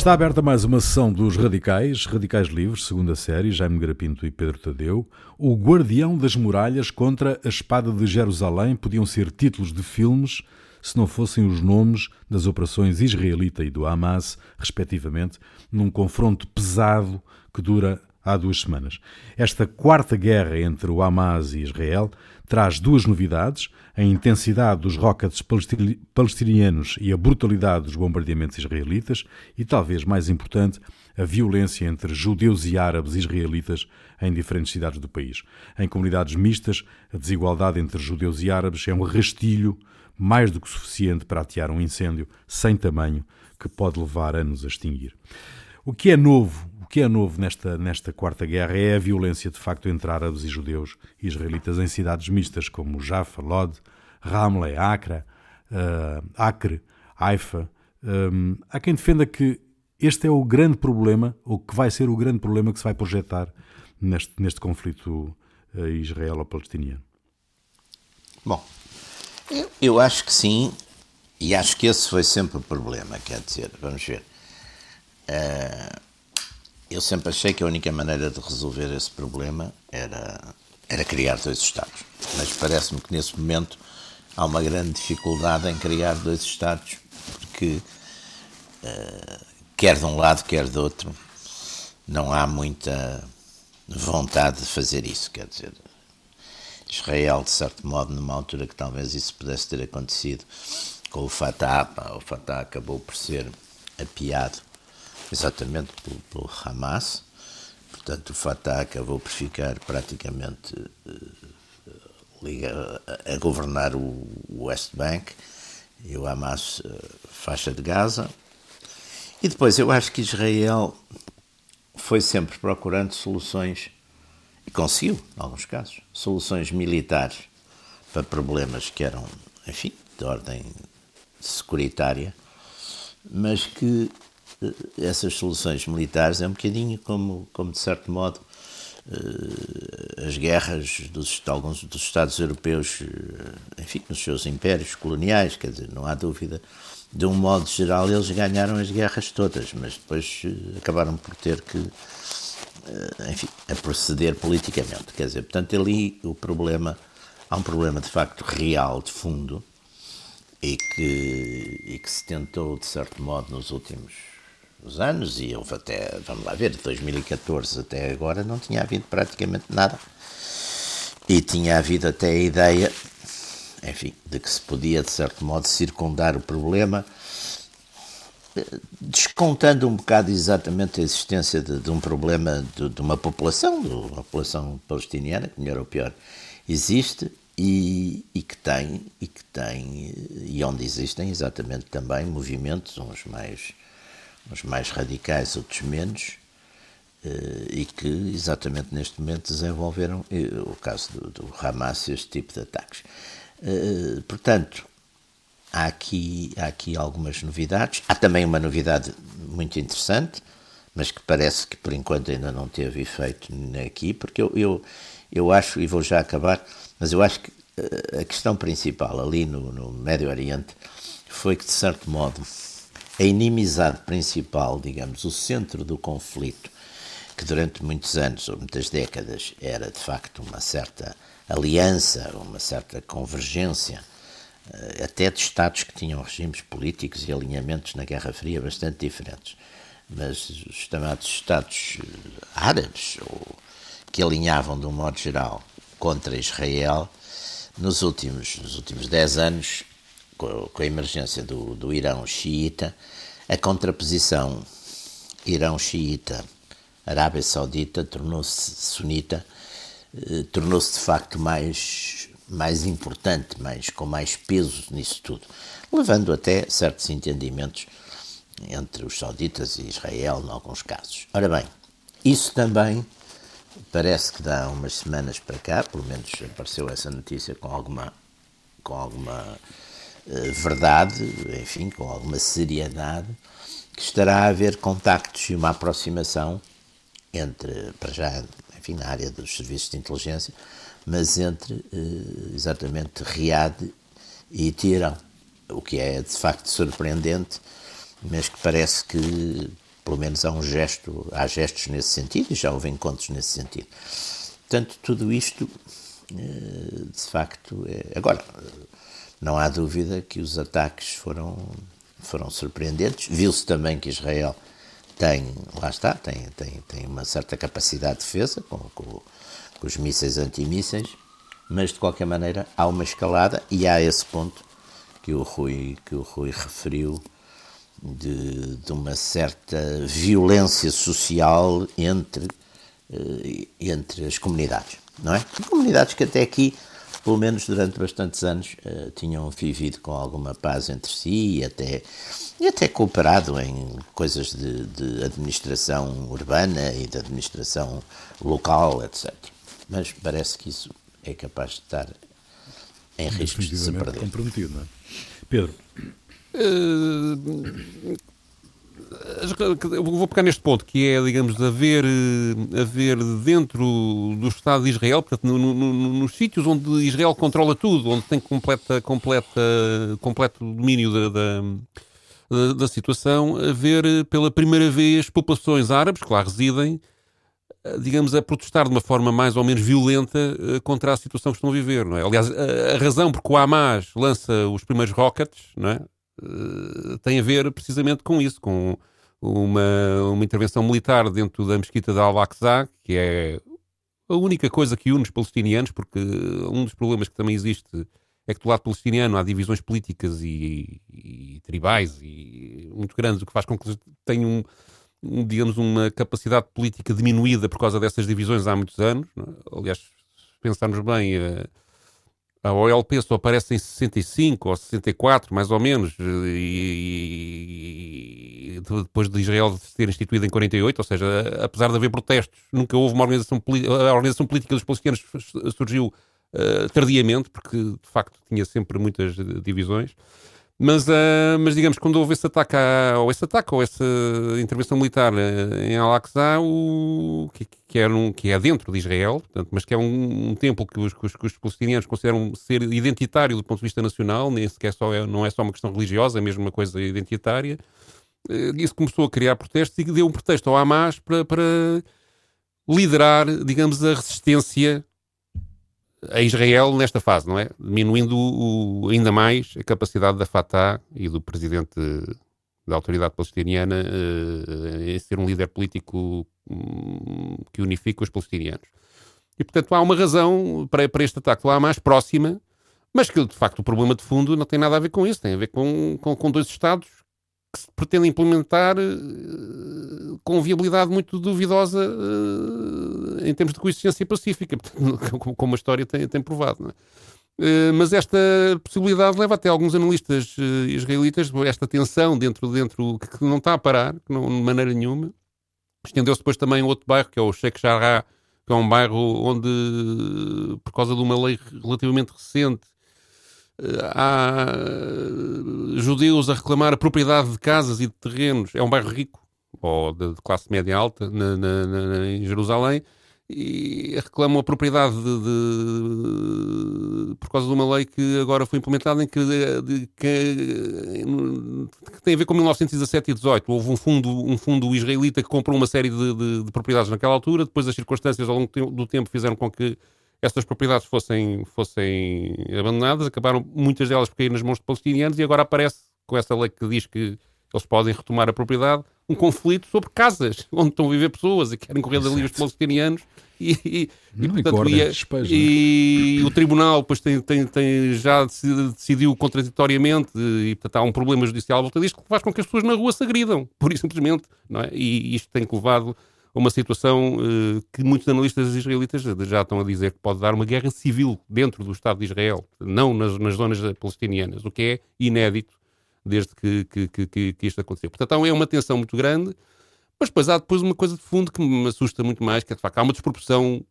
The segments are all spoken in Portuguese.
Está aberta mais uma sessão dos Radicais, Radicais Livres, segunda série, Jaime Garapinto e Pedro Tadeu. O Guardião das Muralhas contra a Espada de Jerusalém podiam ser títulos de filmes se não fossem os nomes das operações israelita e do Hamas, respectivamente, num confronto pesado que dura há duas semanas. Esta quarta guerra entre o Hamas e Israel traz duas novidades: a intensidade dos rockets palestinianos e a brutalidade dos bombardeamentos israelitas, e talvez mais importante, a violência entre judeus e árabes israelitas em diferentes cidades do país. Em comunidades mistas, a desigualdade entre judeus e árabes é um rastilho mais do que suficiente para atear um incêndio sem tamanho que pode levar anos a extinguir. O que é novo que é novo nesta, nesta Quarta Guerra é a violência de facto entre árabes e judeus e israelitas em cidades mistas como Jaffa, Lod, Ramle, Acre, uh, Acre, Haifa. Um, há quem defenda que este é o grande problema, ou que vai ser o grande problema que se vai projetar neste, neste conflito uh, israelo-palestiniano. Bom, eu, eu acho que sim, e acho que esse foi sempre o problema, quer dizer, vamos ver. Uh, eu sempre achei que a única maneira de resolver esse problema era, era criar dois Estados. Mas parece-me que nesse momento há uma grande dificuldade em criar dois Estados, porque uh, quer de um lado, quer do outro, não há muita vontade de fazer isso. Quer dizer, Israel, de certo modo, numa altura que talvez isso pudesse ter acontecido com o Fatah, o Fatah acabou por ser apiado exatamente pelo, pelo Hamas. Portanto, o Fatah acabou por ficar praticamente liga, a, governar o, West Bank e o Hamas uh, faixa de Gaza. E depois eu acho que Israel foi sempre procurando soluções, e conseguiu, em alguns casos, soluções militares para problemas que eram, enfim, de ordem securitária, mas que essas soluções militares é um bocadinho como, como de certo modo, eh, as guerras dos alguns dos Estados europeus, eh, enfim, nos seus impérios coloniais, quer dizer, não há dúvida, de um modo geral eles ganharam as guerras todas, mas depois eh, acabaram por ter que, enfim, a proceder politicamente, quer dizer, portanto ali o problema, há um problema de facto real, de fundo, e que, e que se tentou, de certo modo, nos últimos os anos, e houve até, vamos lá ver, de 2014 até agora não tinha havido praticamente nada. E tinha havido até a ideia, enfim, de que se podia, de certo modo, circundar o problema, descontando um bocado exatamente a existência de, de um problema de, de, uma população, de uma população palestiniana, que melhor ou pior existe, e, e, que tem, e que tem, e onde existem exatamente também movimentos, uns mais uns mais radicais, outros menos, eh, e que exatamente neste momento desenvolveram eh, o caso do, do Hamas este tipo de ataques. Eh, portanto, há aqui, há aqui algumas novidades. Há também uma novidade muito interessante, mas que parece que por enquanto ainda não teve efeito aqui, porque eu, eu, eu acho, e vou já acabar, mas eu acho que a questão principal ali no, no Médio Oriente foi que, de certo modo, a inimizade principal, digamos, o centro do conflito, que durante muitos anos ou muitas décadas era de facto uma certa aliança, uma certa convergência, eh, até de Estados que tinham regimes políticos e alinhamentos na Guerra Fria bastante diferentes. Mas os chamados Estados eh, árabes, ou que alinhavam de um modo geral contra Israel, nos últimos, nos últimos dez anos com a emergência do, do Irão xiita, a contraposição Irão xiita, Arábia Saudita tornou-se sunita, eh, tornou-se de facto mais, mais importante, mais, com mais peso nisso tudo, levando até certos entendimentos entre os sauditas e Israel, em alguns casos. Ora bem, isso também parece que dá umas semanas para cá, pelo menos apareceu essa notícia com alguma, com alguma verdade, enfim, com alguma seriedade, que estará a haver contactos e uma aproximação entre, para já, enfim, na área dos serviços de inteligência, mas entre eh, exatamente Riad e Teherão, o que é de facto surpreendente, mas que parece que pelo menos há um gesto, há gestos nesse sentido e já houve encontros nesse sentido. Portanto, tudo isto, eh, de facto, é... agora não há dúvida que os ataques foram foram surpreendentes. Viu-se também que Israel tem, lá está, tem, tem, tem uma certa capacidade de defesa com, com, com os mísseis antimísseis, mas de qualquer maneira há uma escalada e há esse ponto que o Rui, que o Rui referiu de, de uma certa violência social entre, eh, entre as comunidades, não é? Comunidades que até aqui, pelo menos durante bastantes anos, eh, tinham vivido com alguma paz entre si e até, e até cooperado em coisas de, de administração urbana e de administração local, etc. Mas parece que isso é capaz de estar em risco de se perder. comprometido, não é? Pedro. Uh, vou pegar neste ponto, que é, digamos, haver, eh, haver dentro do Estado de Israel, portanto, no, no, nos sítios onde Israel controla tudo, onde tem completa, completa, completo domínio da, da, da, da situação, haver pela primeira vez populações árabes que lá residem eh, digamos, a protestar de uma forma mais ou menos violenta eh, contra a situação que estão a viver. Não é? Aliás, a, razão por que o Hamas lança os primeiros rockets não é? Eh, tem a ver precisamente com isso, com uma, uma intervenção militar dentro da mesquita de Al-Aqsa, que é a única coisa que une os palestinianos, porque um dos problemas que também existe é que do lado palestiniano há divisões políticas e, e tribais e muito grandes, o que faz com que tenham digamos, uma capacidade política diminuída por causa dessas divisões há muitos anos. É? Aliás, se pensarmos bem, a, a OLP só aparece em 65 ou 64, mais ou menos, e, e depois de Israel ser instituído em 48, ou seja, apesar de haver protestos, nunca houve uma organização, a organização política dos palestinianos surgiu uh, tardiamente, porque de facto tinha sempre muitas divisões. Mas, uh, mas digamos, quando houve esse ataque, à, ou esse ataque, ou essa intervenção militar uh, em Al-Aqsa, que, que, é um, que é dentro de Israel, portanto, mas que é um, um templo que os, que, os, que os palestinianos consideram ser identitário do ponto de vista nacional, nem sequer só é, não é só uma questão religiosa, é mesmo uma coisa identitária. Uh, isso começou a criar protestos e deu um pretexto ao Hamas para, para liderar, digamos, a resistência a Israel nesta fase, não é? Diminuindo o, ainda mais a capacidade da Fatah e do presidente da autoridade palestiniana uh, em ser um líder político um, que unifica os palestinianos. E, portanto, há uma razão para, para este ataque lá mais próxima, mas que, de facto, o problema de fundo não tem nada a ver com isso, tem a ver com, com, com dois Estados que se pretende implementar uh, com viabilidade muito duvidosa uh, em termos de coexistência pacífica, como a história tem, tem provado. Uh, mas esta possibilidade leva até alguns analistas israelitas, esta tensão dentro, dentro que não está a parar, de maneira nenhuma. Estendeu-se depois também a outro bairro, que é o Sheikh Jarrah, que é um bairro onde, por causa de uma lei relativamente recente, há judeus a reclamar a propriedade de casas e de terrenos. É um bairro rico, ou de, classe média alta, na, na, na, em Jerusalém, e reclamam a propriedade de, de, por causa de uma lei que agora foi implementada em que, de, que, que, tem a ver com 1917 e 18. Houve um fundo, um fundo israelita que comprou uma série de propriedades naquela altura, depois as circunstâncias ao longo do tempo fizeram com que essas propriedades fossem, fossem abandonadas, acabaram muitas delas por cair nas mãos de palestinianos e agora aparece com essa lei que diz que eles podem retomar a propriedade, um conflito sobre casas onde estão a viver pessoas e querem correr dali os palestinianos e, e, e, portanto, e, despejos, e o tribunal depois tem, tem, tem, já decidiu contraditoriamente e portanto há um problema judicial à volta disto que faz com que as pessoas na rua se agridam, por isso simplesmente, não é? e isto tem levado uma situação uh, que muitos analistas israelitas já estão a dizer que pode dar uma guerra civil dentro do Estado de Israel, não nas, nas zonas palestinianas, o que é inédito desde que, que, que, que isto aconteceu. Portanto, é uma tensão muito grande, mas depois há depois uma coisa de fundo que me assusta muito mais, que é de facto há uma desproporção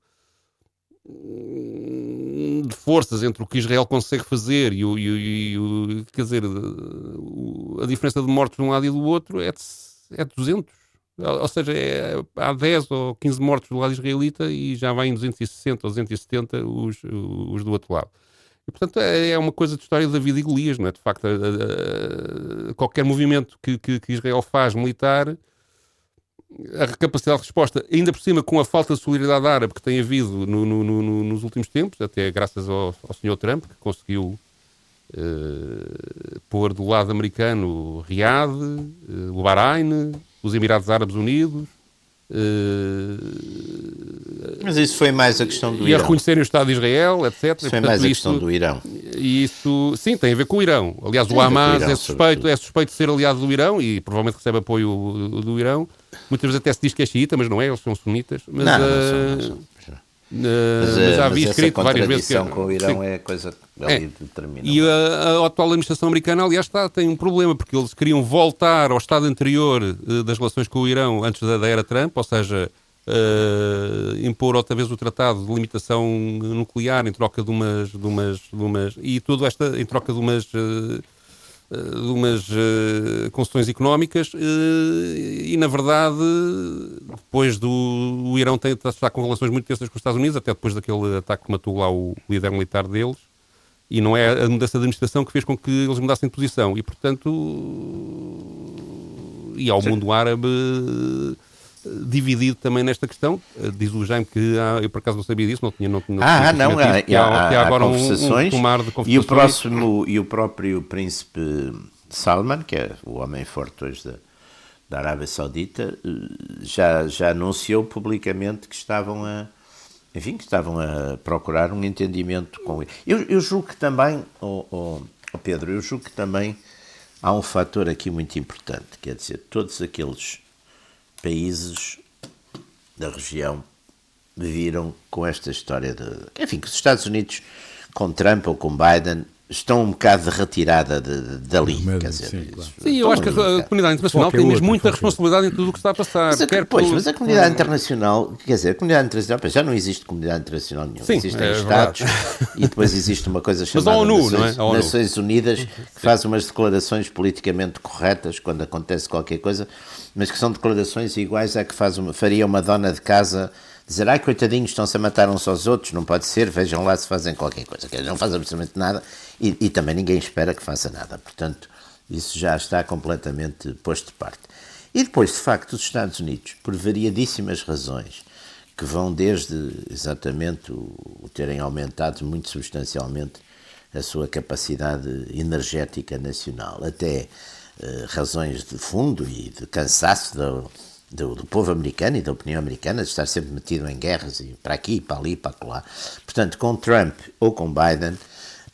hum, de forças entre o que Israel consegue fazer e o, e, e o quer dizer, a diferença de mortos de um lado e do outro é de, é de 200 ou seja, é, há 10 ou 15 mortos do lado israelita e já vai em 260 ou 270 os, os do outro lado. E, portanto, é, é uma coisa de história de David e Golias, não é? De facto, a, a, a, qualquer movimento que, que, que, Israel faz militar a capacidade de resposta, ainda por cima com a falta de solidariedade árabe que tem havido no, no, no, nos últimos tempos, até graças ao, ao Sr. Trump, que conseguiu uh, pôr do lado americano Riad, uh, o Bahrein, os Emirados Árabes Unidos. Uh, Mas isso foi mais a questão do e Irão. a reconhecerem o Estado de Israel, etc. Isso foi Portanto, mais a questão do Irão. e isso, sim, tem a ver com o Irão. Aliás, Tem o Hamas Irão, é, suspeito, é suspeito de ser aliado do Irão e provavelmente recebe apoio do, do Irão. Muitas vezes até se diz que é xiita, mas não é, eles são sunitas. Mas, Não, não eh, são, não são. Eh, Mas, mas eh, já mas havia essa escrito várias vezes que. contradição com o Irão Sim. é coisa que É. ali determina. E a, a atual administração americana, aliás, está, tem um problema, porque eles queriam voltar ao estado anterior eh, das relações com o Irão antes da, da era Trump, ou seja, eh, impor outra vez o tratado de limitação nuclear em troca de umas. De umas, de umas e tudo esta em troca de umas. eh, eh, de umas eh, concessões económicas eh, e, na verdade, depois do o Irão tem, está com relações muito tensas com os Estados Unidos, até depois daquele ataque que matou lá o líder militar deles, e não é a mudança de administração que fez com que eles mudassem de posição. E, portanto, e ao mundo árabe eh, dividido também nesta questão. Eh, Diz o Jaime que há, eu por acaso não sabia disso, não tinha, não Ah, não, há, disso, que há, há, há há agora um- um, conversações tomar de e o conversações. próximo e o próprio príncipe Salman, que é o homem forte hoje da, da Arábia Saudita, eh, já, já anunciou publicamente que estavam a enfim, que estavam a procurar um entendimento com ele. Eu, eu julgo que também, oh, oh, oh Pedro, eu julgo que também há um fator aqui muito importante, quer dizer, todos aqueles países da região viram com esta história de. Enfim, que os Estados Unidos, com Trump ou com Biden, estão um bocado de retirada de, de- dali. Médio, quer dizer, sim, claro. Sim, eu acho que a bocado. comunidade internacional tem mesmo muita responsabilidade em tudo o que está a passar. Mas a, quer pois, por- mas a comunidade internacional, quer dizer, a comunidade internacional, já não existe comunidade internacional nenhuma. Sim, Existem é Estados e depois existe uma coisa a chamada ONU, não é? Nações, A ONU. Nações Unidas, que faz umas declarações politicamente corretas quando acontece qualquer coisa, mas que são declarações iguais à que faz uma, faria uma dona de casa dizer, ai coitadinhos, estão-se a matar uns aos outros, não pode ser, vejam lá se fazem qualquer coisa. Quer dizer, não faz absolutamente nada e, e também ninguém espera que faça nada. Portanto, isso já está completamente posto de parte. E depois, de facto, os Estados Unidos, por variadíssimas razões, que vão desde exatamente o, o terem aumentado muito substancialmente a sua capacidade energética nacional, até eh, razões de fundo e de cansaço do, do, do povo americano e da opinião americana de estar sempre metido em guerras e para aqui, para ali, para lá. Portanto, com Trump ou com Biden,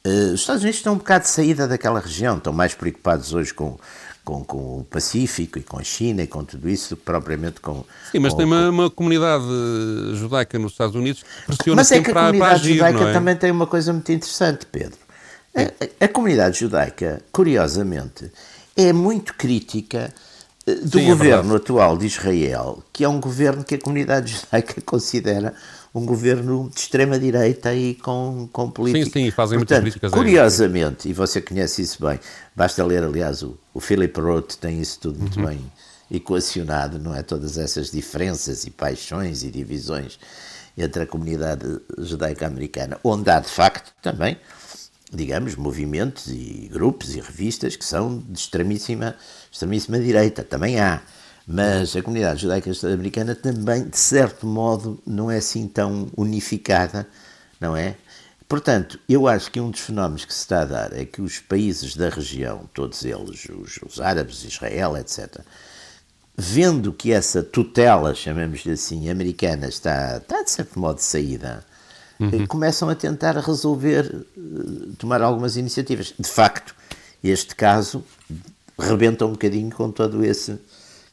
eh, os Estados Unidos estão um bocado de saída daquela região, estão mais preocupados hoje com, com, com o Pacífico e com a China e com tudo isso do que propriamente com. Sim, mas com- tem uma, uma comunidade eh, judaica nos Estados Unidos que pressiona Mas é que a para, para comunidade agir, judaica é? também tem uma coisa muito interessante, Pedro. A, a- a comunidade judaica, curiosamente, é muito crítica do Sim, é governo verdade. atual de Israel, que é um governo que a comunidade judaica considera um governo de extrema-direita e com, com política. sim, fazem muitas Portanto, críticas a ele. Curiosamente, e você conhece isso bem, basta ler, aliás, o, o Philip Roth tem isso tudo muito Uhum. bem equacionado, não é? Todas essas diferenças e paixões e divisões entre a comunidade judaica americana, onde há de facto também, digamos, movimentos e grupos e revistas que são de extremíssima, extremíssima direita, também há. Mas a comunidade judaica americana também, de certo modo, não é assim tão unificada, não é? Portanto, eu acho que um dos fenómenos que se está a dar é que os países da região, todos eles, os, os árabes, Israel, etc., vendo que essa tutela, chamemos-lhe assim, americana, está, está de certo modo de saída, eh, começam a tentar resolver, eh, tomar algumas iniciativas. De facto, este caso rebenta um bocadinho com todo esse,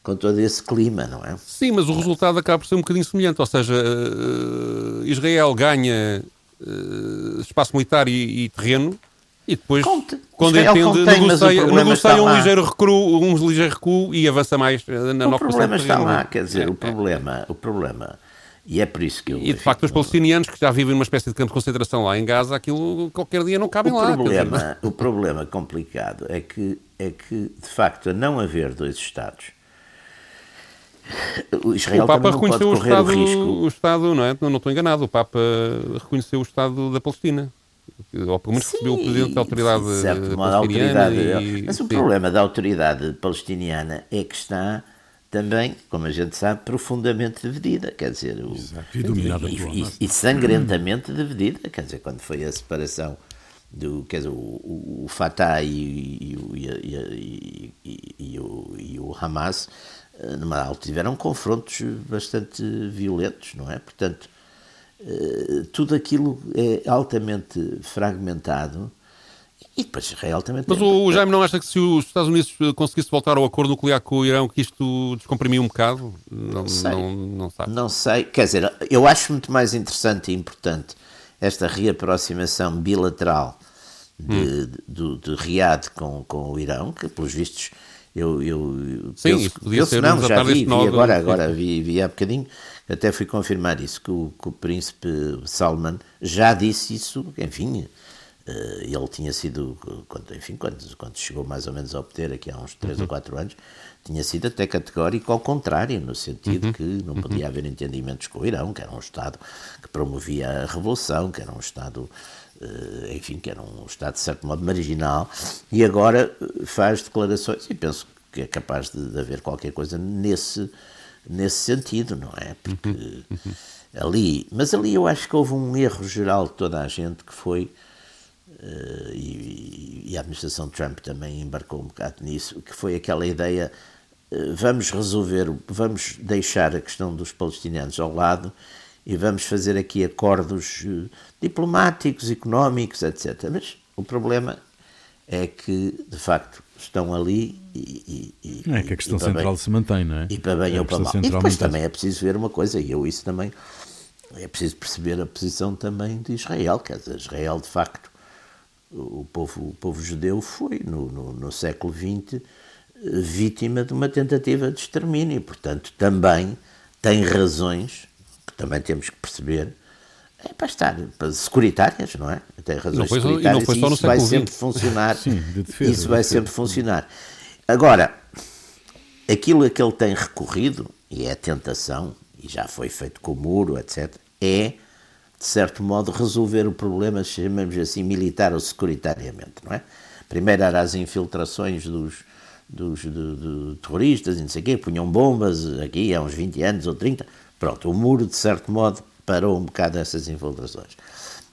com todo esse clima, não é? Sim, mas o resultado acaba por ser um bocadinho semelhante. Ou seja, eh, Israel ganha eh, espaço militar e, e terreno e depois, Conte. quando Israel entende, contém, negocia, negocia um ligeiro, recuo, um ligeiro recuo e avança mais eh, na o problema está terreno. lá, quer dizer, É, o é. problema, o problema, e é por isso que eu... E de facto, os palestinianos que já vivem numa espécie de campo de concentração lá em Gaza, aquilo qualquer dia não cabem o lá. dizer, problema, o problema complicado é que, é que, de facto, a não haver dois Estados, o Israel o Papa não pode reconheceu o correr Estado, o risco. o Estado, não é? Não, não estou enganado, o Papa reconheceu o Estado da Palestina. Ou pelo menos recebeu o Presidente da Autoridade de certo Palestiniana. autoridade, e- mas o sim. problema da autoridade palestiniana é que está também, como a gente sabe, profundamente dividida, quer dizer, o, Exato, e dominada e, e, e sangrentamente dividida, quer dizer, quando foi a separação do, quer dizer, o, o, o Fatah e, e, o- e, e, e, e- e o, e o Hamas, eh, numa altura tiveram confrontos bastante violentos, não é? Portanto, eh, tudo aquilo é altamente fragmentado e depois Israel também Mas tem- o Jaime não acha que se os Estados Unidos eh, conseguisse voltar ao acordo nuclear com o Irão, que isto descomprimia um bocado? Não, sei. não, não sabe. Não sei, quer dizer, eu acho muito mais interessante e importante esta reaproximação bilateral de, Hum. do- de Riad com, com o Irão, que pelos vistos eu, eu, eu Sim, penso, isso podia penso ser não, já vi, vi agora, agora vi, vi há bocadinho, até fui confirmar isso, que o, que o príncipe Salman já disse isso, enfim, ele tinha sido, quando, enfim, quando, quando chegou mais ou menos ao poder, aqui há uns 3 ou 4 anos, tinha sido até categórico ao contrário, no sentido que não podia haver entendimentos com o Irão, que era um Estado que promovia a revolução, que era um Estado, eh, enfim, que era um Estado de certo modo marginal, e agora eh, faz declarações, e penso que é capaz de, de haver qualquer coisa nesse, nesse sentido, não é? Porque ali, mas ali eu acho que houve um erro geral de toda a gente que foi eh, e, e a administração Trump também embarcou um bocado nisso, que foi aquela ideia, eh, vamos resolver, vamos deixar a questão dos palestinianos ao lado e vamos fazer aqui acordos eh, diplomáticos, económicos, etc. Mas o problema é que, de facto, estão ali e... e- É que a questão para bem- central se mantém, não é? e para bem É ou para mal. E central depois também é preciso ver uma coisa, e eu isso também, é preciso perceber a posição também de Israel, quer dizer, Israel de facto, o povo, o povo judeu foi no, no, no século XX eh, vítima de uma tentativa de extermínio, e portanto também tem razões, que também temos que perceber, é para estar para securitárias, não é? Tem razões Não foi e não securitárias foi só no isso vai sempre funcionar. Sim, de defesa, isso de vai defesa. sempre funcionar. Agora, aquilo a que ele tem recorrido, e é a tentação, e já foi feito com o muro, etc., é, de certo modo, resolver o problema, chamamos assim, militar ou securitariamente, não é? Primeiro era as infiltrações dos, dos terroristas e não sei o quê, punham bombas aqui há uns 20 anos ou 30, pronto, o muro, de certo modo, parou um bocado essas infiltrações.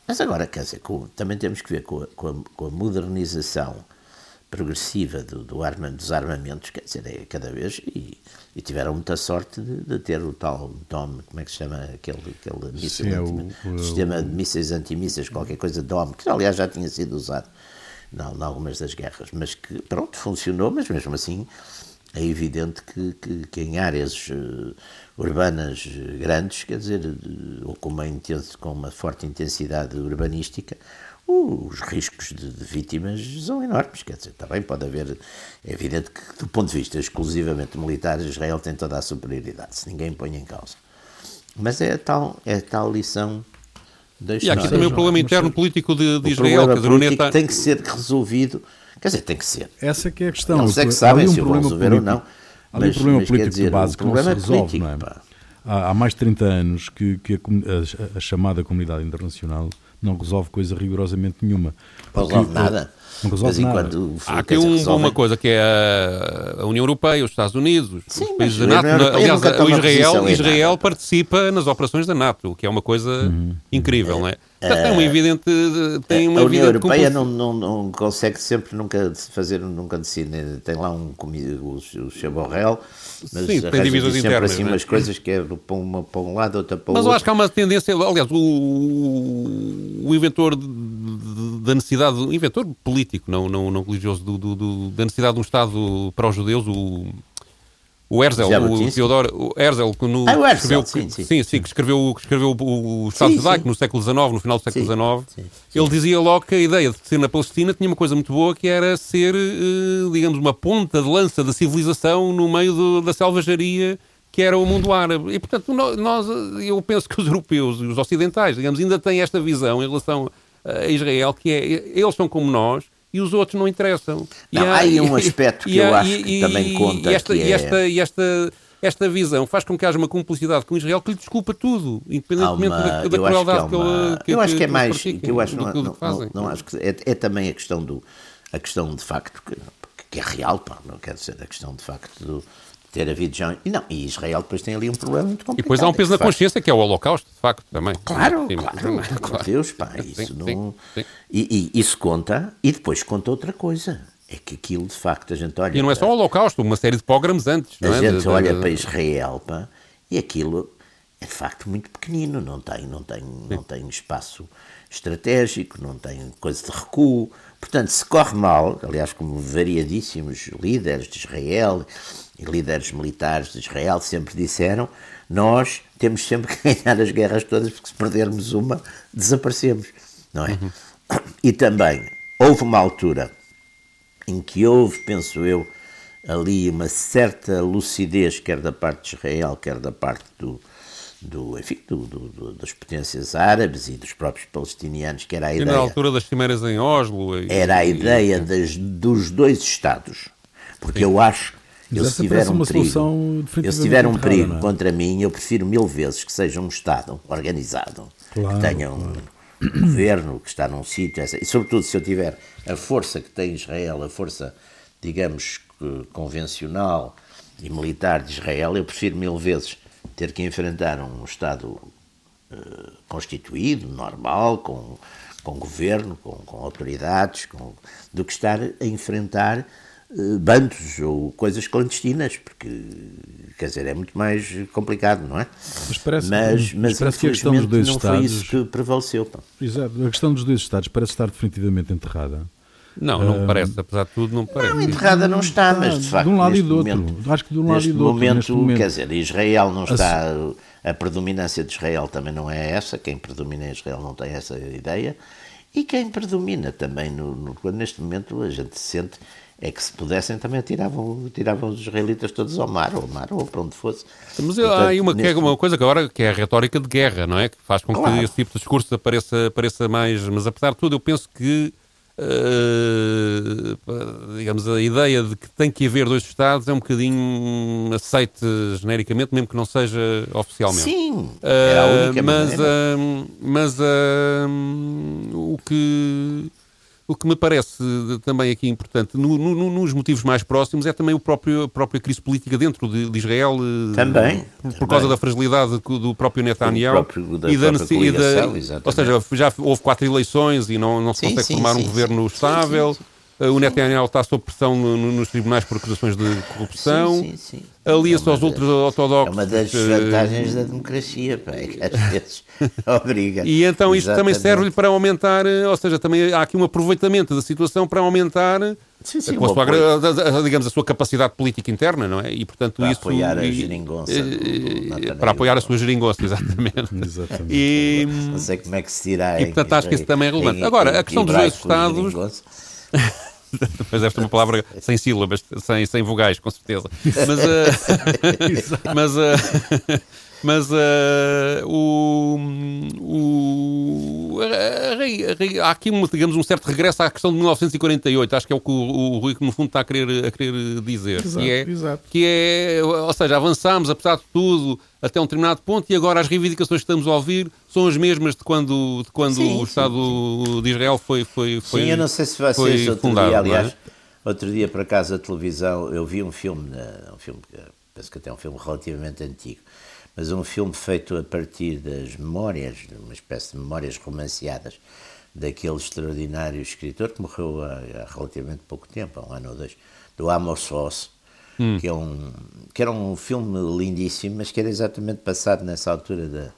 Mas agora, quer dizer, com- também temos que ver com a, com a- com a modernização progressiva do, do arma, dos armamentos, quer dizer, é cada vez, e, e tiveram muita sorte de, de ter o tal DOM, como é que se chama aquele, aquele míssil Sim, é o- o- sistema de mísseis antimísseis, qualquer coisa DOM, que aliás já tinha sido usado em algumas das guerras, mas que, pronto, funcionou, mas mesmo assim é evidente que, que, que em áreas eh, urbanas eh, grandes, quer dizer, ou com uma, intenso, com uma forte intensidade urbanística, os riscos de, de vítimas são enormes. Quer dizer, também pode haver. É evidente que, do ponto de vista exclusivamente militar, Israel tem toda a superioridade, se ninguém põe em causa. Mas é a tal, é a tal lição da E há aqui também o não é? problema interno político de, de O Israel. problema Quer dizer, o político Neta- tem que ser resolvido. Quer dizer, tem que ser. Essa que é a questão. Eles é que sabem um se o vão resolver ou político- não. Há ali um Mas- problema mas político dizer, de base que não se problema é resolve, político, não é? pá. Há, há mais de 30 anos que, que a, a- a chamada comunidade internacional não resolve coisa rigorosamente nenhuma. Não resolve eh, nada. Não De resolve vez em nada. quando, Há aqui um- resolvem. uma coisa que é a, a União Europeia, os Estados Unidos, os Sim, países mas da NATO. Na- aliás, o Israel, Israel participa nas operações da NATO, o que é uma coisa Uhum. incrível, não é? Portanto, tem uma evidente. Tem uma a União evidente Europeia não, não, não consegue sempre nunca fazer, nunca decide. Tem lá um o, o seu Borrell, mas Sim, tem divisões sempre internas, assim não é? umas coisas que é para uma para um lado, outra para o Mas eu outro. acho que há uma tendência, aliás, o, o inventor da necessidade, o inventor político, não, não, não religioso, do, do- do- da necessidade de um Estado para os judeus, o, o Herzl, o? Theodor, o Herzl, que no, Ah, o Herzl, escreveu, sim, sim. sim, sim, que escreveu, que escreveu o, o Estado judaico no século XIX, no final do século XIX, ele dizia logo que a ideia de ser na Palestina tinha uma coisa muito boa, que era ser, eh, digamos, uma ponta de lança da civilização no meio do- da selvageria que era o mundo árabe. E, portanto, nós, eu penso que os europeus e os ocidentais, digamos, ainda têm esta visão em relação a Israel, que é, eles são como nós e os outros não interessam. E Não, há aí um aspecto que eu acho que também conta, E esta, que e é- esta, e esta, esta visão faz com que haja uma cumplicidade com Israel que lhe desculpa tudo, Há independentemente uma- da, da que crueldade há que, uma- ele- que eu acho que é mais que eu acho não, que não, fazem. não, não acho que é, é também a questão do a questão de facto que, que é real pá, não quer dizer a questão de facto do ter havido já. E não, e Israel depois tem ali um problema muito complicado. E depois há um peso é na consciência que é o Holocausto, de facto, também. Claro, Sim, claro, sim, claro. Deus, pá, isso Sim, não. E, e isso conta, e depois conta outra coisa. É que aquilo, de facto, a gente olha. E não é só o Holocausto, uma série de pogroms antes, não A é? gente olha para Israel pá, e aquilo é de facto muito pequenino, não tem, não tem, não tem espaço estratégico, não tem coisa de recuo. Portanto, se corre mal, aliás, como variadíssimos líderes de Israel e líderes militares de Israel sempre disseram, nós temos sempre que ganhar as guerras todas, porque se perdermos uma, desaparecemos, não é? E também houve uma altura em que houve, penso eu, ali uma certa lucidez, quer da parte de Israel, quer da parte do, do, enfim, do, do- do- das potências árabes e dos próprios palestinianos, que era a E na ideia, altura das cimeiras em Oslo. e- era a e- ideia das, dos dois Estados. Porque eu acho, eu Mas se essa tiver parece um perigo, solução eu definitivamente se tiver um perigo é? contra mim, eu prefiro mil vezes que seja um Estado organizado, Claro, que tenha um governo que está num sítio, e sobretudo se eu tiver a força que tem Israel, a força, digamos, que convencional e militar de Israel, eu prefiro mil vezes ter que enfrentar um Estado eh, constituído, normal, com, com governo, com, com autoridades, com, do que estar a enfrentar eh, bandos ou coisas clandestinas, porque, quer dizer, é muito mais complicado, não é? Mas parece- mas, mas mas parece que a questão dos dois não foi isso Estados- que prevaleceu. pá. Exato. A questão dos dois Estados parece estar definitivamente enterrada. Não, não parece, apesar de tudo, não parece. Não, enterrada não está, mas de facto. de um lado e neste do outro. momento- Acho que de um lado neste e do outro. Momento, neste momento. quer dizer, Israel não está. A predominância de Israel também não é essa. Quem predomina em Israel não tem essa ideia. E quem predomina também, no, no- neste momento, a gente sente é que se pudessem também tiravam, tiravam os israelitas todos ao mar, ou ao mar, ou para onde fosse. Mas Portanto, há aí uma, que é neste- uma coisa que agora que é a retórica de guerra, não é? Que faz com Claro. que esse tipo de discurso apareça, apareça mais. Mas apesar de tudo, eu penso que. Eh, digamos, a ideia de que tem que haver dois Estados é um bocadinho aceite genericamente, mesmo que não seja oficialmente. Sim, era a única mas ah, mas o que o que me parece também aqui importante no- no- nos motivos mais próximos é também o próprio, a própria crise política dentro de, de Israel eh, Também, por, também. causa da fragilidade do, próprio Netanyahu próprio- da e da, e da- ou seja já houve quatro eleições e não, não se Sim, consegue sim, formar um sim, governo sim. estável Eh, o Netanyahu está sob pressão no- no- nos tribunais por acusações de corrupção Sim, sim, sim. alia-se É aos outros É ortodoxos uma das eh, vantagens da democracia, pá, é que às vezes obriga. E então isto também serve-lhe para aumentar, eh, ou seja, também há aqui um aproveitamento da situação para aumentar eh, Sim, sim, com a sua, a- a- digamos, a sua capacidade política interna, não é? E portanto Para isso apoiar a e- geringonça eh, do- do Netanyahu. para apoiar a sua geringonça, exatamente. Exatamente. E, Não sei como é que se dirá E, portanto, acho que isso também é relevante. em- Agora, em a questão dos dois Estados- Depois deve ter uma palavra sem sílabas, sem, sem vogais, com certeza. Mas, eh, mas, eh, mas eh, o, o- a- a a há aqui, um, digamos, um certo regresso à questão de 1948. Acho que é o que o, o Rui, no fundo, está a querer, a querer dizer. Exato, que, é, exato. que é, ou seja, avançámos, apesar de tudo, até um determinado ponto, e agora as reivindicações que estamos a ouvir são as mesmas de quando, de quando Sim, o sim, Estado de Israel foi, foi, foi Sim, eu não sei se vocês foi outro fundado, dia, é? aliás, outro dia por acaso a televisão, eu vi um filme, eh, um filme que penso que até é um filme relativamente antigo, mas um filme feito a partir das memórias, uma espécie de memórias romanceadas daquele extraordinário escritor que morreu há, há relativamente pouco tempo, há um ano ou dois, do Amos Oz, que, é um, que era um filme lindíssimo, mas que era exatamente passado nessa altura da,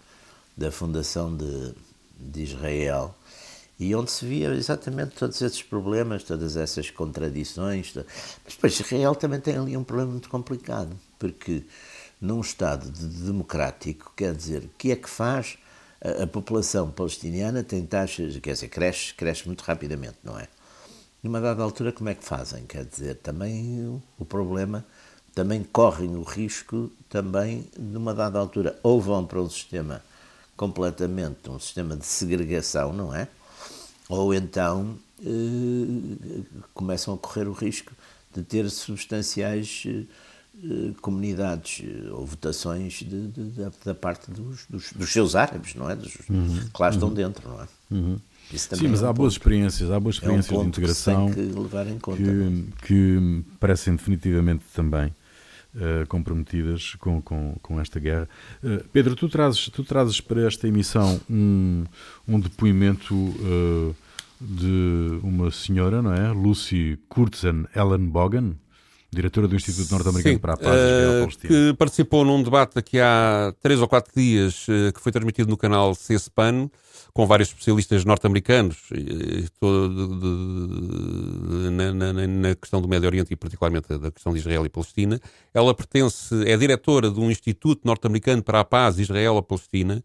da fundação de, de Israel e onde se via exatamente todos esses problemas, todas essas contradições. Mas depois Israel também tem ali um problema muito complicado, porque num Estado de- democrático, quer dizer, o que é que faz a, a população palestiniana tem taxas, quer dizer, cresce, cresce muito rapidamente, não é? Numa dada altura, como é que fazem? Quer dizer, também o, problema, também correm o risco, também, numa dada altura, ou vão para um sistema completamente, um sistema de segregação, não é? Ou então eh, começam a correr o risco de ter substanciais eh, comunidades eh, ou votações de- de- da, da parte dos, dos- dos seus árabes, não é? Dos, Que lá estão dentro, não é? Também Sim, mas é um há boas experiências, há boas é um experiências de que integração que em conta. não é? que, que parecem definitivamente também uh, comprometidas com, com, com, esta guerra. Uh, Pedro, tu trazes, tu trazes para esta emissão um, um depoimento uh, de uma senhora, não é? Lucy Kurtzen Ellen Bogan, diretora do Instituto Norte-Americano para a Paz Palestina. Que participou num debate aqui há três ou quatro dias, que foi transmitido no canal C-SPAN, com vários especialistas norte-americanos na, na, na, questão do Médio Oriente e particularmente da questão de Israel e Palestina. Ela pertence, é diretora de um Instituto Norte-Americano para a Paz Israel-Palestina,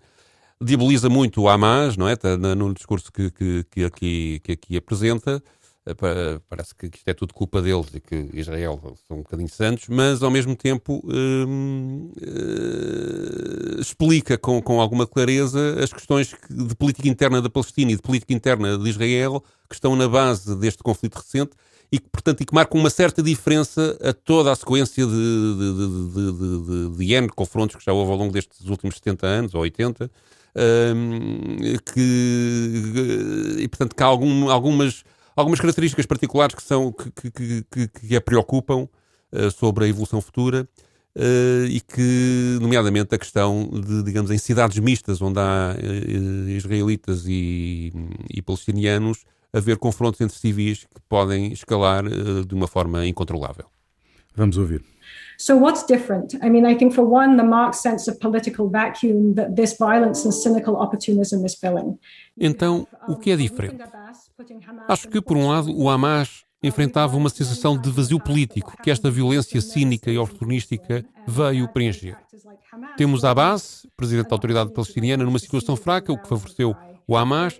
diaboliza muito o Hamas, não é? No discurso que, que, que, aqui, que aqui apresenta, eh, parece que isto é tudo culpa deles e que Israel são um bocadinho santos, mas ao mesmo tempo hum, hum, explica com, com alguma clareza as questões de política interna da Palestina e de política interna de Israel que estão na base deste conflito recente e que, portanto, e que marcam uma certa diferença a toda a sequência de, de, de, de, de N confrontos que já houve ao longo destes últimos 70 anos ou 80, hum, que, e, portanto, que há algum, algumas algumas características particulares que, são, que, que, que, que a preocupam uh, sobre a evolução futura uh, e que, nomeadamente, a questão de, digamos, em cidades mistas, onde há uh, israelitas e, e palestinianos, haver confrontos entre civis que podem escalar de uma forma incontrolável. Vamos ouvir. So, what's different? I mean, I think for one, the sense of political vacuum that this violence and cynical opportunism is filling. Então, o que é diferente? Acho que, por um lado, o Hamas enfrentava uma sensação de vazio político que esta violência cínica e oportunística veio preencher. Temos Abbas, presidente da autoridade palestiniana, numa situação fraca, o que favoreceu o Hamas.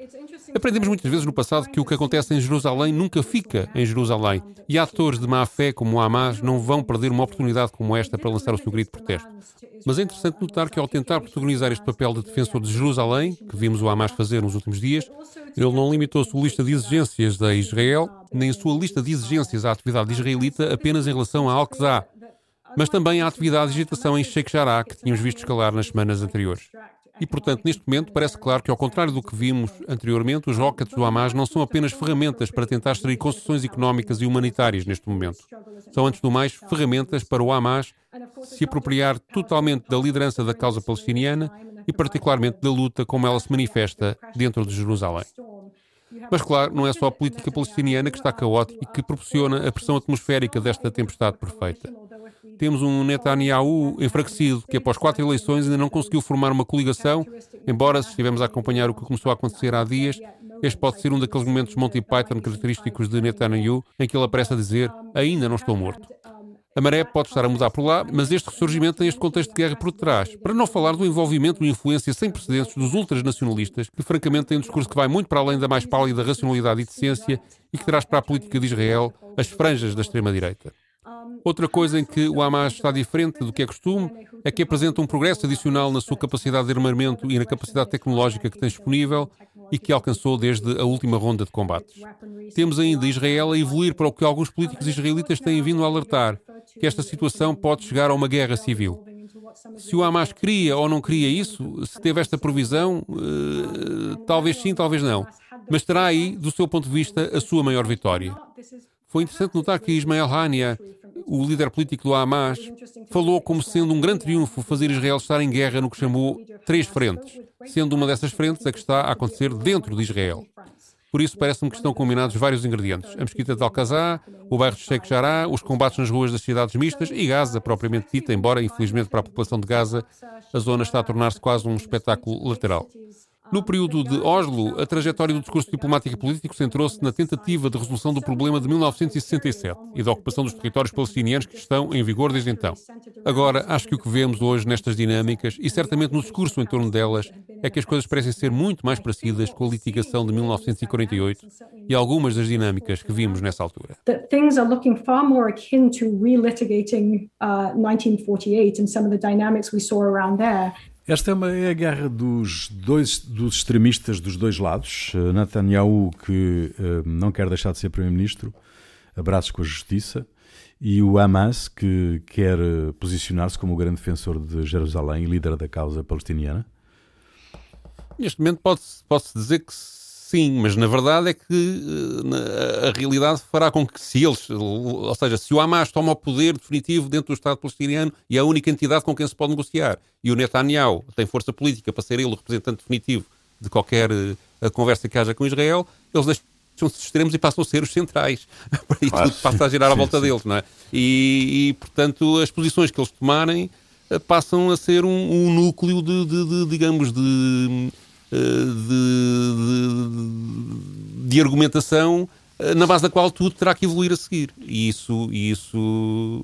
Aprendemos muitas vezes no passado que o que acontece em Jerusalém nunca fica em Jerusalém e atores de má fé como o Hamas não vão perder uma oportunidade como esta para lançar o seu grito de protesto. Mas é interessante notar que ao tentar protagonizar este papel de defensor de Jerusalém, que vimos o Hamas fazer nos últimos dias, ele não limitou a sua lista de exigências a Israel, nem a sua lista de exigências à atividade israelita apenas em relação a Al-Qasá, mas também à atividade de agitação em Sheikh Jarrah, que tínhamos visto escalar nas semanas anteriores. E, portanto, neste momento parece claro que, ao contrário do que vimos anteriormente, os rockets do Hamas não são apenas ferramentas para tentar extrair concessões económicas e humanitárias neste momento. São, antes do mais, ferramentas para o Hamas se apropriar totalmente da liderança da causa palestiniana e, particularmente, da luta como ela se manifesta dentro de Jerusalém. Mas, claro, não é só a política palestiniana que está caótica e que proporciona a pressão atmosférica desta tempestade perfeita. Temos um Netanyahu enfraquecido, que após quatro eleições ainda não conseguiu formar uma coligação, embora, se estivermos a acompanhar o que começou a acontecer há dias, este pode ser um daqueles momentos Monty Python característicos de Netanyahu, em que ele aparece a dizer: Ainda não estou morto. A maré pode estar a mudar por lá, mas este ressurgimento tem este contexto de guerra por detrás. Para não falar do envolvimento e influência sem precedentes dos ultranacionalistas, que francamente têm um discurso que vai muito para além da mais pálida racionalidade e decência e que traz para a política de Israel as franjas da extrema-direita. Outra coisa em que o Hamas está diferente do que é costume é que apresenta um progresso adicional na sua capacidade de armamento e na capacidade tecnológica que tem disponível e que alcançou desde a última ronda de combates. Temos ainda Israel a evoluir para o que alguns políticos israelitas têm vindo a alertar, que esta situação pode chegar a uma guerra civil. Se o Hamas queria ou não queria isso, se teve esta provisão, uh, talvez sim, talvez não. Mas terá aí, do seu ponto de vista, a sua maior vitória. Foi interessante notar que Ismael Hania, o líder político do Hamas, falou como sendo um grande triunfo fazer Israel estar em guerra no que chamou três frentes, sendo uma dessas frentes a que está a acontecer dentro de Israel. Por isso, parece-me que estão combinados vários ingredientes. A mesquita de Al-Qasá, o bairro de Sheikh Jarrah, os combates nas ruas das cidades mistas e Gaza, propriamente dita, embora, infelizmente, para a população de Gaza, a zona está a tornar-se quase um espetáculo lateral. No período de Oslo, a trajetória do discurso diplomático e político centrou-se na tentativa de resolução do problema de 1967 e da ocupação dos territórios palestinianos que estão em vigor desde então. Agora, acho que o que vemos hoje nestas dinâmicas, e certamente no discurso em torno delas, é que as coisas parecem ser muito mais parecidas com a litigação de 1948 e algumas das dinâmicas que vimos nessa altura. That things are looking far more akin to relitigating uh, 1948 and some of the dynamics we saw around there esta é, uma, é a guerra dos dois dos extremistas dos dois lados. Uh, Netanyahu, que uh, não quer deixar de ser primeiro-ministro, abraços com a justiça, e o Hamas, que quer uh, posicionar-se como o grande defensor de Jerusalém e líder da causa palestiniana. Neste momento pode dizer que sim, mas na verdade é que uh, a realidade fará com que se eles, ou seja, se o Hamas toma o poder definitivo dentro do Estado palestiniano e é a única entidade com quem se pode negociar, e o Netanyahu tem força política para ser ele o representante definitivo de qualquer uh, conversa que haja com Israel, eles deixam-se extremos e passam a ser os centrais. e tudo passa a girar à volta deles, não é? E, e, portanto, as posições que eles tomarem uh, passam a ser um, um núcleo de, de, de, digamos, de eh, de, de, de, argumentação eh, na base da qual tudo terá que evoluir a seguir. E isso, isso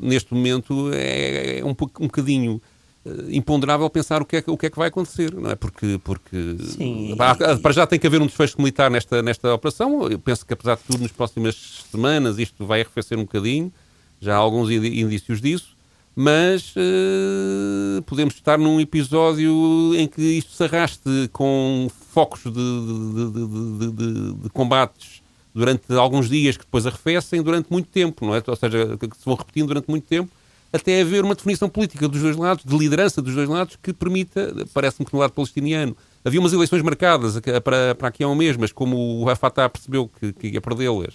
neste momento, é, é um, um bocadinho eh, imponderável pensar o que, é, o que é que vai acontecer, não é? Porque, porque Sim, para já tem que haver um desfecho militar nesta, nesta operação. Eu penso que, apesar de tudo, nas próximas semanas isto vai arrefecer um bocadinho. Já há alguns indícios disso mas uh, podemos estar num episódio em que isto se arraste com focos de, de, de, de, combates durante alguns dias que depois arrefecem durante muito tempo, não é? Ou seja, que se vão repetindo durante muito tempo, até haver uma definição política dos dois lados, de liderança dos dois lados, que permita, parece-me que no lado palestiniano, havia umas eleições marcadas para, para aqui há um mês, mas como o Fatah percebeu que, que ia perdê-las,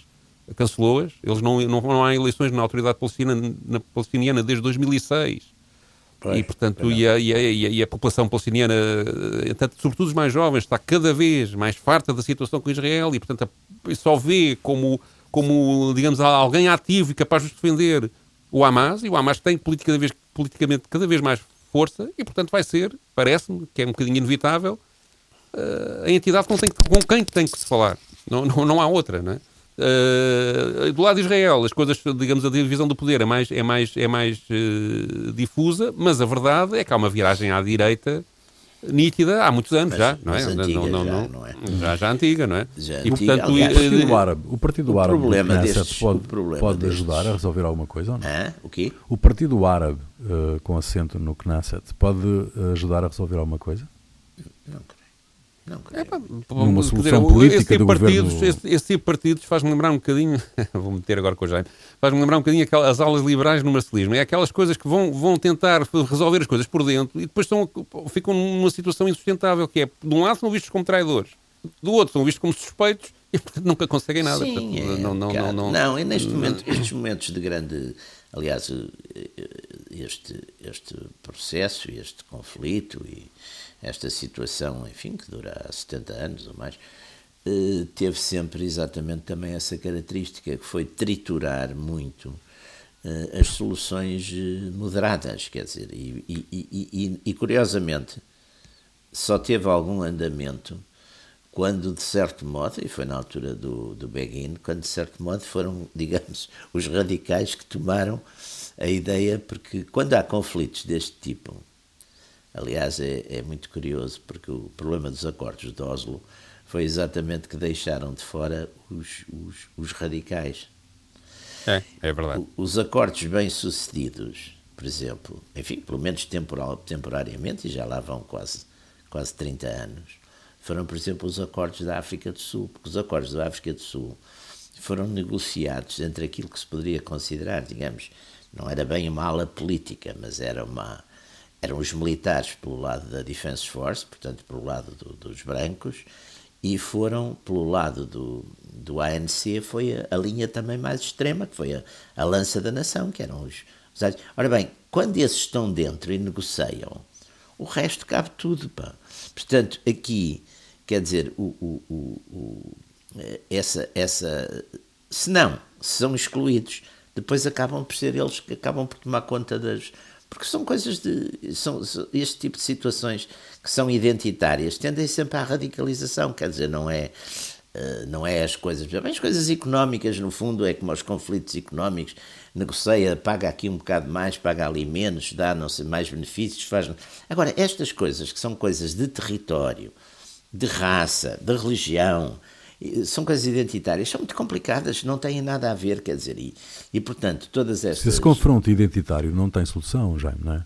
cancelou-as. Eles não, não, não há eleições na autoridade palestiniana, na palestiniana desde 2006. Pois, e, portanto, e a, e, a, e, a, população palestiniana, eh, tanto, sobretudo os mais jovens, está cada vez mais farta da situação com Israel e, portanto, só vê como, como digamos, alguém ativo e capaz de defender o Hamas, e o Hamas tem politicamente, politicamente cada vez mais força e, portanto, vai ser, parece-me, que é um bocadinho inevitável, uh, a entidade com quem tem que se falar. Não, não, não há outra, não é? Uh, do lado de Israel, as coisas, digamos, a divisão do poder é mais, é mais, é mais uh, difusa, mas a verdade é que há uma viragem à direita nítida há muitos anos mas, já, não é? Antiga, não, não, não, não, é? Já, já antiga, não é? Já e, portanto, aliás, o Partido Árabe, o Partido o Árabe problema destes, pode, pode destes... ajudar a resolver alguma coisa ou não? Ah, o quê? O Partido Árabe, uh, com assento no Knesset, pode ajudar a resolver alguma coisa? Não. Não, é, pá, numa solução dizer, política esse tipo do partidos, governo... Esse, esse tipo de partidos faz-me lembrar um bocadinho, vou meter agora com o Jaime, faz-me lembrar um bocadinho aquelas aulas liberais no marcelismo. É aquelas coisas que vão, vão tentar resolver as coisas por dentro e depois estão, ficam numa situação insustentável, que é, de um lado são vistos como traidores, do outro são vistos como suspeitos e portanto nunca conseguem nada. Sim, portanto, é, não, não, não, não, não, e neste momento, estes momentos de grande... Aliás, este, este processo, este conflito e esta situação, enfim, que dura há 70 anos ou mais, eh, teve sempre exatamente também essa característica, que foi triturar muito eh, as soluções eh, moderadas, quer dizer, e, e, e, e, curiosamente só teve algum andamento quando, de certo modo, e foi na altura do, do Begin, quando, de certo modo, foram, digamos, os radicais que tomaram a ideia, porque quando há conflitos deste tipo, Aliás, é, é muito curioso porque o problema dos acordos de Oslo foi exatamente que deixaram de fora os, os, os radicais. É, é verdade. O, os acordos bem-sucedidos, por exemplo, enfim, pelo menos temporal, temporariamente, e já lá vão quase, quase 30 anos, foram, por exemplo, os acordos da África do Sul, porque os acordos da África do Sul foram negociados entre aquilo que se poderia considerar, digamos, não era bem uma ala política, mas era uma eram os militares pelo lado da Defense Force, portanto, pelo lado do, dos brancos, e foram pelo lado do, do ANC, foi a, a linha também mais extrema, que foi a, a lança da nação, que eram os, os. Ora bem, quando esses estão dentro e negociam, o resto cabe tudo. Pá. Portanto, aqui, quer dizer, o, o, o, essa, essa. Se não, se são excluídos, depois acabam por ser eles que acabam por tomar conta das, porque são coisas de. São, este tipo de situações que são identitárias tendem sempre à radicalização, quer dizer, não é. Eh, não é as coisas, as coisas económicas, no fundo, é como os conflitos económicos, negocia, paga aqui um bocado mais, paga ali menos, dá não sei, mais benefícios, faz. Agora, estas coisas que são coisas de território, de raça, de religião, são coisas identitárias, são muito complicadas, não têm nada a ver, quer dizer, e, e portanto, todas estas... Se esse confronto identitário não tem solução, Jaime, não é?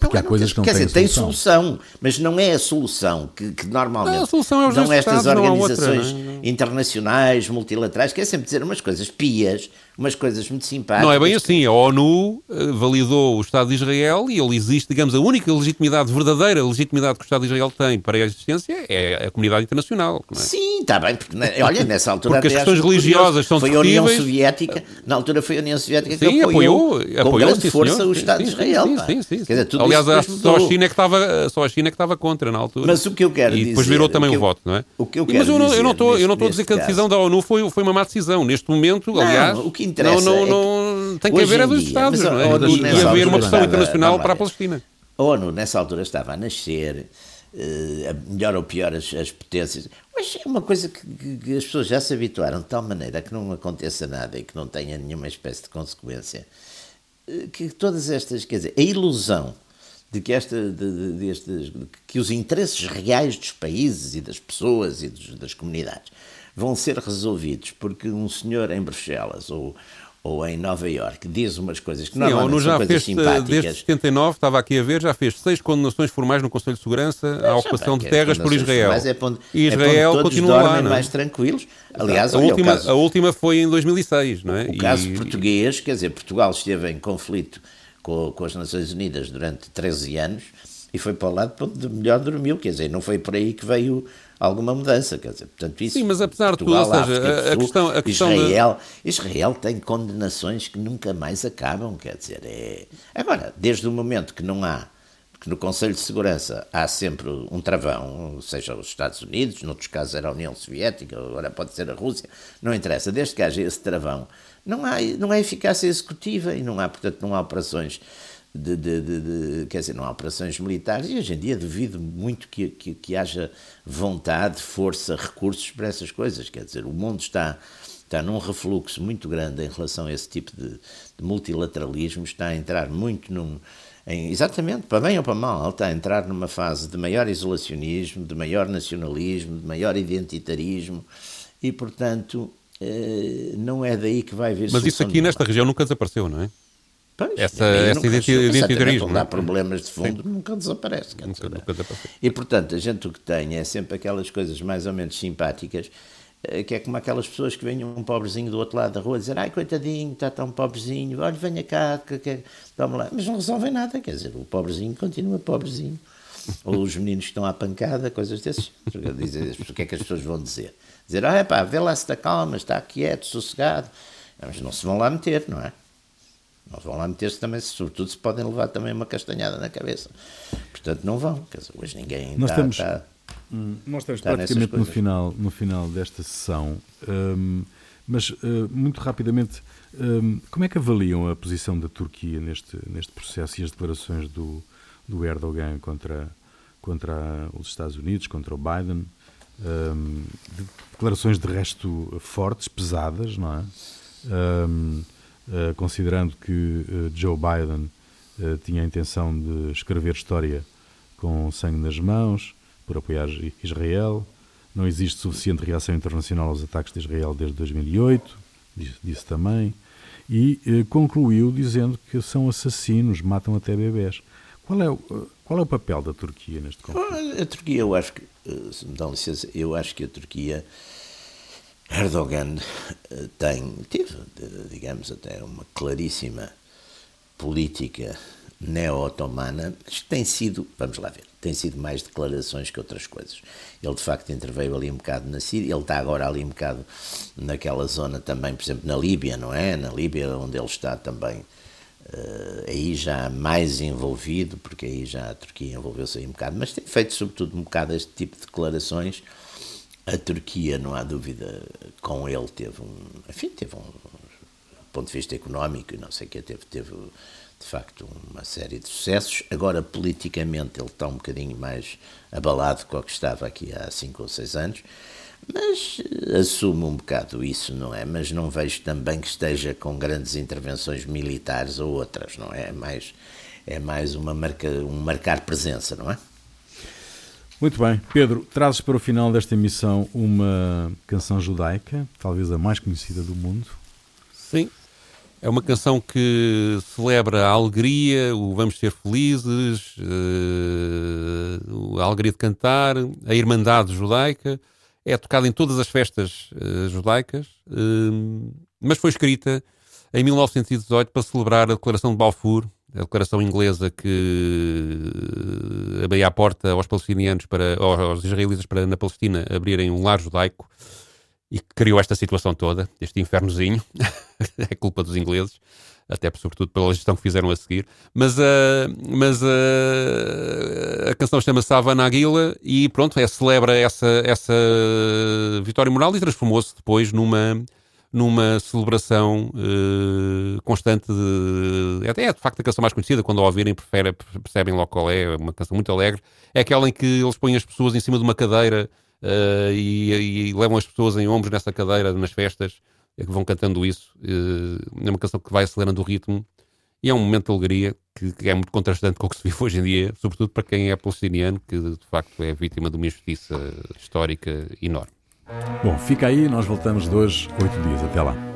Porque há coisas que não Quer dizer, tem solução. solução, mas não é a solução que, que normalmente Não, a solução é dão estas Estados, não há outra, organizações não é? internacionais, multilaterais, que é sempre dizer umas coisas pias, umas coisas muito simpáticas. Não é bem assim. A ONU eh, validou o Estado de Israel e ele existe, digamos, a única legitimidade, verdadeira legitimidade que o Estado de Israel tem para a existência é a comunidade internacional. é? Sim, está bem, porque né, olha, nessa altura Porque as questões religiosas são Foi a União. Soviética, na altura foi a União Soviética que Sim, apoiou, apoiou, com grande sim, força senhor. o Estado Sim, de Israel. sim, pá. sim, sim. Quer dizer, tudo Aliás, depois só a. China é que estava, só a China é que estava contra na altura. Mas o que eu quero e depois dizer, virou o também que o eu- voto, não é? o que eu E- Mas quero eu não, eu não estou, eu não estou a dizer que a decisão da ONU foi, foi uma má decisão. Neste momento, aliás, o que interessa não, não, é não- tem que haver a dos Estados, não é? ONU E- e haver uma pressão estava- internacional para a. Palestina. A ONU, nessa altura, estava a nascer, a melhor ou pior as, as potências, mas é uma coisa que, que- as pessoas já se habituaram de tal maneira que não aconteça nada e que não tenha nenhuma espécie de consequência, eh, que todas estas, quer dizer, a ilusão de que, esta, de, de- destes, que os interesses reais dos países e das pessoas e dos- das comunidades vão ser resolvidos porque um senhor em Bruxelas ou, ou em Nova Iorque diz umas coisas que Sim, a normalmente ONU são já coisas fez, eh, desde simpáticas. 79, estava aqui a ver, já fez seis condenações formais no Conselho de Segurança à ocupação de terras por Israel. É e é para Israel todos continua lá, não é? mais tranquilos. Aliás, a, olha, última, caso, a última foi em 2006, não é? o caso E- português, quer dizer, Portugal esteve em conflito com, com as Nações Unidas durante 13 anos e foi para o lado onde melhor dormiu, quer dizer, não foi por aí que veio alguma mudança, quer dizer, portanto isso... Sim, mas apesar de tudo, Portugal, ou seja, a- questão- a questão Israel, Israel tem condenações que nunca mais acabam, quer dizer, é... Agora, desde o momento que não há que no Conselho de Segurança há sempre um travão, seja os Estados Unidos, noutros casos era a União Soviética, agora pode ser a Rússia, não interessa, desde que haja esse travão, não há, não há eficácia executiva e não há, portanto, não há operações de, de- de- quer dizer, não há operações militares e hoje em dia duvido muito que, que, que haja vontade, força, recursos para essas coisas, quer dizer, o mundo está está num refluxo muito grande em relação a esse tipo de, de multilateralismo, está a entrar muito num, em- exatamente, para bem ou para mal, está a entrar numa fase de maior isolacionismo, de maior nacionalismo, de maior identitarismo e, portanto, eh, não é daí que vai vir Mas isso aqui nenhuma. nesta região nunca desapareceu, não é? Pois, essa- essa identitarismo, não é? problemas de fundo, nunca desaparece. Nunca, dizer, nunca e portanto, a gente o que tem é sempre aquelas coisas mais ou menos simpáticas, eh, que é como aquelas pessoas que vêm um pobrezinho do outro lado da rua dizer ai coitadinho, está tão pobrezinho, olha, venha cá, que, que, toma lá. Mas não resolvem nada, quer dizer, o pobrezinho continua pobrezinho. Ou os meninos que estão à pancada, coisas desses. Dizer, o que é que as pessoas vão dizer? Dizer, ah, pá, vê lá se está calma, está quieto, sossegado. Mas não se vão lá meter, não é? Não vão lá meter-se também, sobretudo se podem levar também uma castanhada na cabeça. Portanto, não vão. Dizer, hoje ninguém Nós está, estamos- está- Nós estamos Está praticamente no final, no final desta sessão, hum, mas uh, muito rapidamente, hum, como é que avaliam a posição da Turquia neste, neste processo e as declarações do, do Erdogan contra, contra os Estados Unidos, contra o Biden? Hum, de- declarações de resto fortes, pesadas, não é? Uh, considerando que uh, Joe Biden uh, tinha a intenção de escrever história com sangue nas mãos, por apoiar Israel. Não existe suficiente reação internacional aos ataques de Israel desde 2008, disse, disse também. E eh, concluiu dizendo que são assassinos, matam até bebés. Qual é, o, eh, qual é o papel da Turquia neste conflito? A Turquia, eu acho que, eh, se me dão licença, eu acho que a Turquia, Erdogan eh, tem, teve, digamos, até uma claríssima política neo-otomana, mas tem sido, vamos lá ver, tem sido mais declarações que outras coisas. Ele, de facto, interveio ali um bocado na Síria, ele está agora ali um bocado naquela zona também, por exemplo, na Líbia, não é? Na Líbia, onde ele está também, eh, aí já mais envolvido, porque aí já a Turquia envolveu-se aí um bocado, mas tem feito, sobretudo, um bocado este tipo de declarações. A Turquia, não há dúvida, com ele teve um, enfim, teve um, do ponto de vista económico e não sei o que, teve, teve de facto uma série de sucessos. Agora, politicamente, ele está um bocadinho mais abalado com o que estava aqui há cinco ou seis anos, mas eh, assumo um bocado isso, não é? Mas não vejo também que esteja com grandes intervenções militares ou outras, não é? É mais, é mais uma marca, um marcar presença, não é? Muito bem. Pedro, trazes para o final desta emissão uma canção judaica, talvez a mais conhecida do mundo. Sim. É uma canção que celebra a alegria, o vamos ser felizes, uh, a alegria de cantar, a irmandade judaica. É tocada em todas as festas uh, judaicas, uh, mas foi escrita em 1918 para celebrar a Declaração de Balfour, a declaração inglesa que abria a porta aos palestinianos, para, aos israelitas para na Palestina abrirem um lar judaico e que criou esta situação toda, este infernozinho. é culpa dos ingleses, até sobretudo pela gestão que fizeram a seguir. Mas, uh, mas uh, a canção chama-se Havana Aguila e pronto, é, celebra essa, essa vitória moral e transformou-se depois numa numa celebração uh, constante de. Até é de facto a canção mais conhecida, quando a ouvirem percebem logo qual é, é uma canção muito alegre. É aquela em que eles põem as pessoas em cima de uma cadeira uh, e, e, levam as pessoas em ombros nessa cadeira nas festas, é que vão cantando isso. Uh, é uma canção que vai acelerando o ritmo e é um momento de alegria que, que, é muito contrastante com o que se vive hoje em dia, sobretudo para quem é palestiniano, que de facto é vítima de uma injustiça histórica enorme. Bom, fica aí, nós voltamos dois, oito dias. Até lá.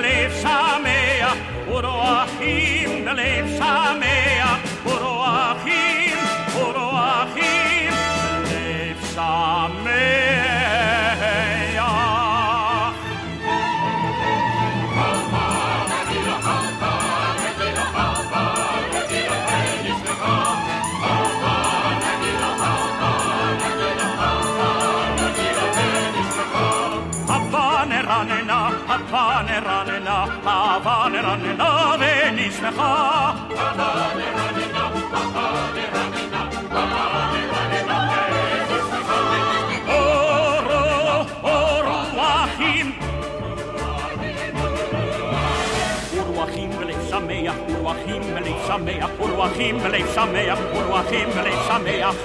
lives on. Havane ranena, Havane ranena, ונשמחה. Havane ranena, Havane ranena, Havane ranena, ונשמחה. אורו, אורו אחים. ורוחים בלב שמח, ורוחים בלב שמח, ורוחים בלב שמח, ורוחים בלב שמח.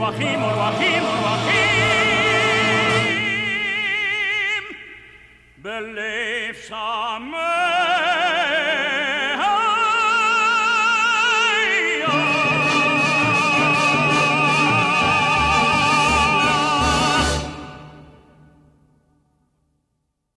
Urwachim, Urwachim, oh Urwachim, oh believe Shammah.